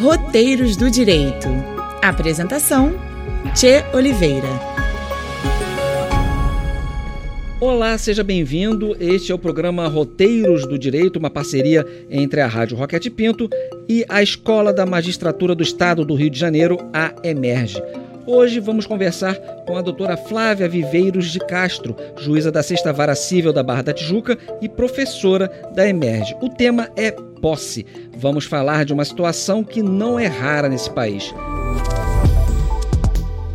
Roteiros do Direito. Apresentação: Tchê Oliveira. Olá, seja bem-vindo. Este é o programa Roteiros do Direito, uma parceria entre a Rádio Roquete Pinto e a Escola da Magistratura do Estado do Rio de Janeiro, a Emerge. Hoje vamos conversar com a doutora Flávia Viveiros de Castro, juíza da Sexta Vara Cível da Barra da Tijuca e professora da Emerge. O tema é posse. Vamos falar de uma situação que não é rara nesse país.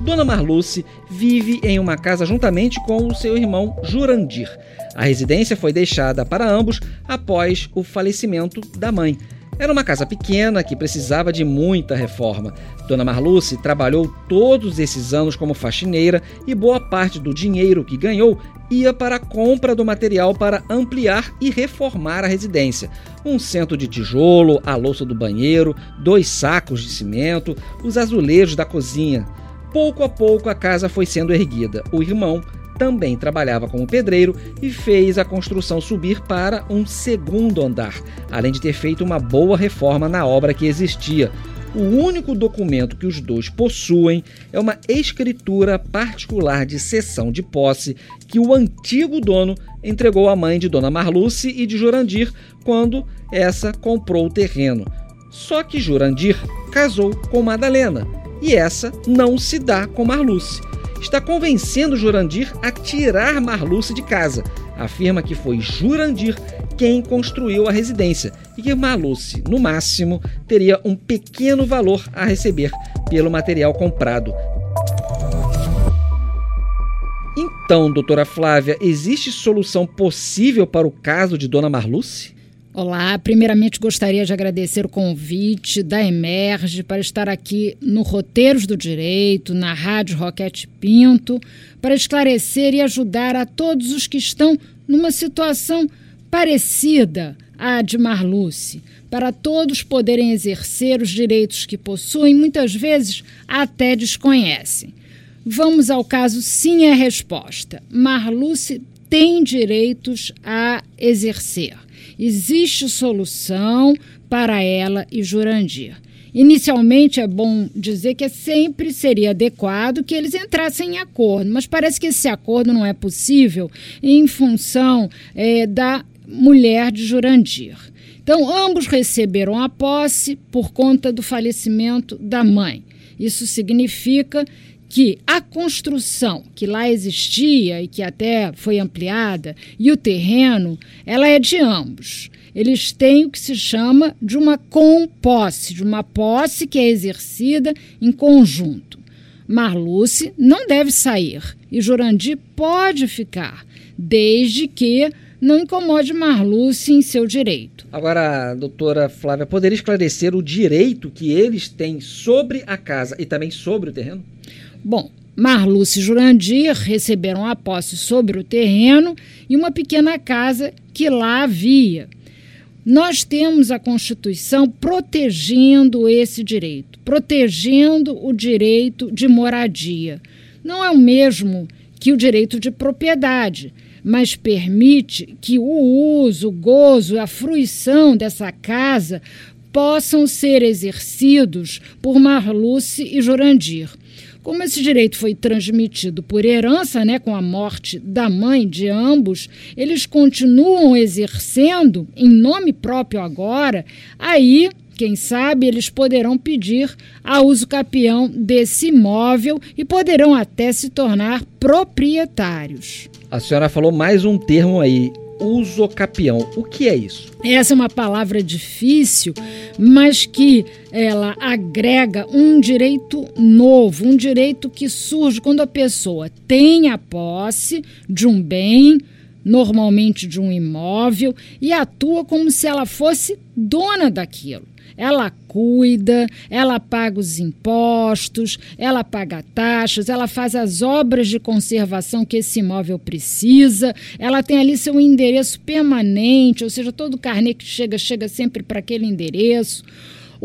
Dona Marluce vive em uma casa juntamente com o seu irmão Jurandir. A residência foi deixada para ambos após o falecimento da mãe. Era uma casa pequena que precisava de muita reforma. Dona Marluce trabalhou todos esses anos como faxineira e boa parte do dinheiro que ganhou ia para a compra do material para ampliar e reformar a residência. Um centro de tijolo, a louça do banheiro, dois sacos de cimento, os azulejos da cozinha. Pouco a pouco a casa foi sendo erguida. O irmão também trabalhava como pedreiro e fez a construção subir para um segundo andar, além de ter feito uma boa reforma na obra que existia. O único documento que os dois possuem é uma escritura particular de cessão de posse que o antigo dono entregou à mãe de Dona Marluce e de Jurandir quando essa comprou o terreno. Só que Jurandir casou com Madalena e essa não se dá com Marluce está convencendo Jurandir a tirar Marluce de casa. Afirma que foi Jurandir quem construiu a residência e que Marluce, no máximo, teria um pequeno valor a receber pelo material comprado. Então, doutora Flávia, existe solução possível para o caso de Dona Marluce? Olá, primeiramente gostaria de agradecer o convite da Emerge para estar aqui no Roteiros do Direito, na Rádio Roquete Pinto, para esclarecer e ajudar a todos os que estão numa situação parecida à de Marluce, para todos poderem exercer os direitos que possuem, muitas vezes até desconhecem. Vamos ao caso sim é a resposta. Marluce tem direitos a exercer existe solução para ela e Jurandir. Inicialmente é bom dizer que sempre seria adequado que eles entrassem em acordo, mas parece que esse acordo não é possível em função é, da mulher de Jurandir. Então, ambos receberam a posse por conta do falecimento da mãe. Isso significa que a construção que lá existia e que até foi ampliada e o terreno, ela é de ambos. Eles têm o que se chama de uma composse, de uma posse que é exercida em conjunto. Marluce não deve sair e Jurandir pode ficar, desde que não incomode Marluce em seu direito. Agora, doutora Flávia, poderia esclarecer o direito que eles têm sobre a casa e também sobre o terreno? Bom, Marluce e Jurandir receberam a posse sobre o terreno e uma pequena casa que lá havia. Nós temos a Constituição protegendo esse direito, protegendo o direito de moradia. Não é o mesmo que o direito de propriedade, mas permite que o uso, o gozo, a fruição dessa casa possam ser exercidos por Marluce e Jurandir. Como esse direito foi transmitido por herança, né, com a morte da mãe de ambos, eles continuam exercendo em nome próprio agora, aí quem sabe eles poderão pedir a uso capião desse imóvel e poderão até se tornar proprietários. A senhora falou mais um termo aí, usocapião. O que é isso? Essa é uma palavra difícil, mas que ela agrega um direito novo, um direito que surge quando a pessoa tem a posse de um bem, normalmente de um imóvel, e atua como se ela fosse dona daquilo ela cuida, ela paga os impostos, ela paga taxas, ela faz as obras de conservação que esse imóvel precisa, ela tem ali seu endereço permanente, ou seja, todo carnê que chega, chega sempre para aquele endereço.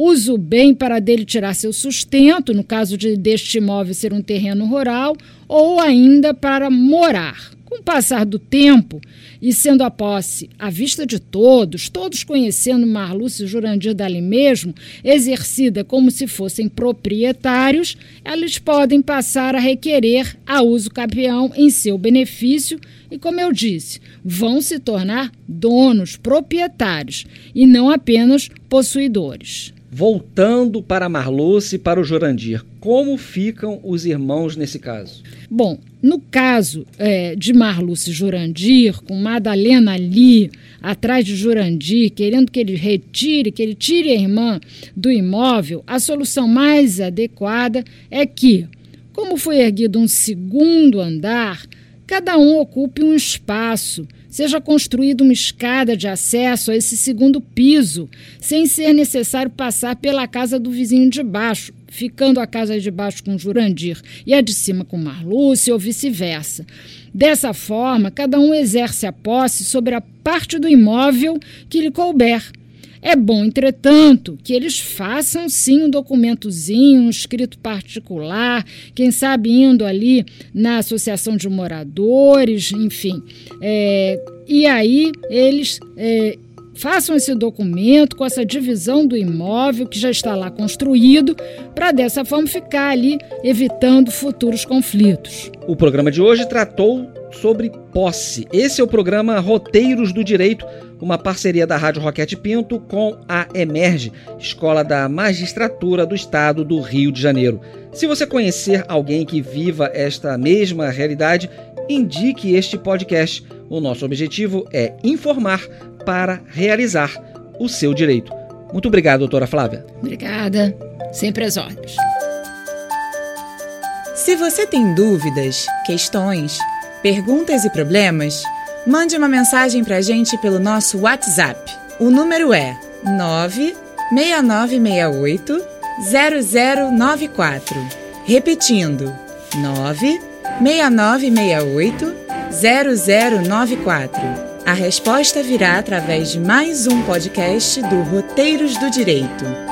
Usa o bem para dele tirar seu sustento, no caso de deste imóvel ser um terreno rural, ou ainda para morar Com o passar do tempo e sendo a posse à vista de todos, todos conhecendo Marlúcio Jurandir dali mesmo, exercida como se fossem proprietários, eles podem passar a requerer a uso capião em seu benefício e, como eu disse, vão se tornar donos, proprietários e não apenas possuidores. Voltando para Marluce e para o Jurandir, como ficam os irmãos nesse caso? Bom, no caso é, de Marluce Jurandir, com Madalena ali atrás de Jurandir, querendo que ele retire, que ele tire a irmã do imóvel, a solução mais adequada é que, como foi erguido um segundo andar, cada um ocupe um espaço seja construída uma escada de acesso a esse segundo piso, sem ser necessário passar pela casa do vizinho de baixo, ficando a casa de baixo com Jurandir e a de cima com Marlúcia ou vice-versa. Dessa forma, cada um exerce a posse sobre a parte do imóvel que lhe couber é bom, entretanto, que eles façam sim um documentozinho, um escrito particular, quem sabe indo ali na associação de moradores, enfim. É, e aí eles é, façam esse documento com essa divisão do imóvel que já está lá construído, para dessa forma ficar ali evitando futuros conflitos. O programa de hoje tratou sobre posse. Esse é o programa Roteiros do Direito uma parceria da Rádio Roquete Pinto com a Emerge, Escola da Magistratura do Estado do Rio de Janeiro. Se você conhecer alguém que viva esta mesma realidade, indique este podcast. O nosso objetivo é informar para realizar o seu direito. Muito obrigado, doutora Flávia. Obrigada. Sempre às ordens. Se você tem dúvidas, questões, perguntas e problemas, Mande uma mensagem para a gente pelo nosso WhatsApp. O número é 96968 0094. Repetindo, 96968 0094. A resposta virá através de mais um podcast do Roteiros do Direito.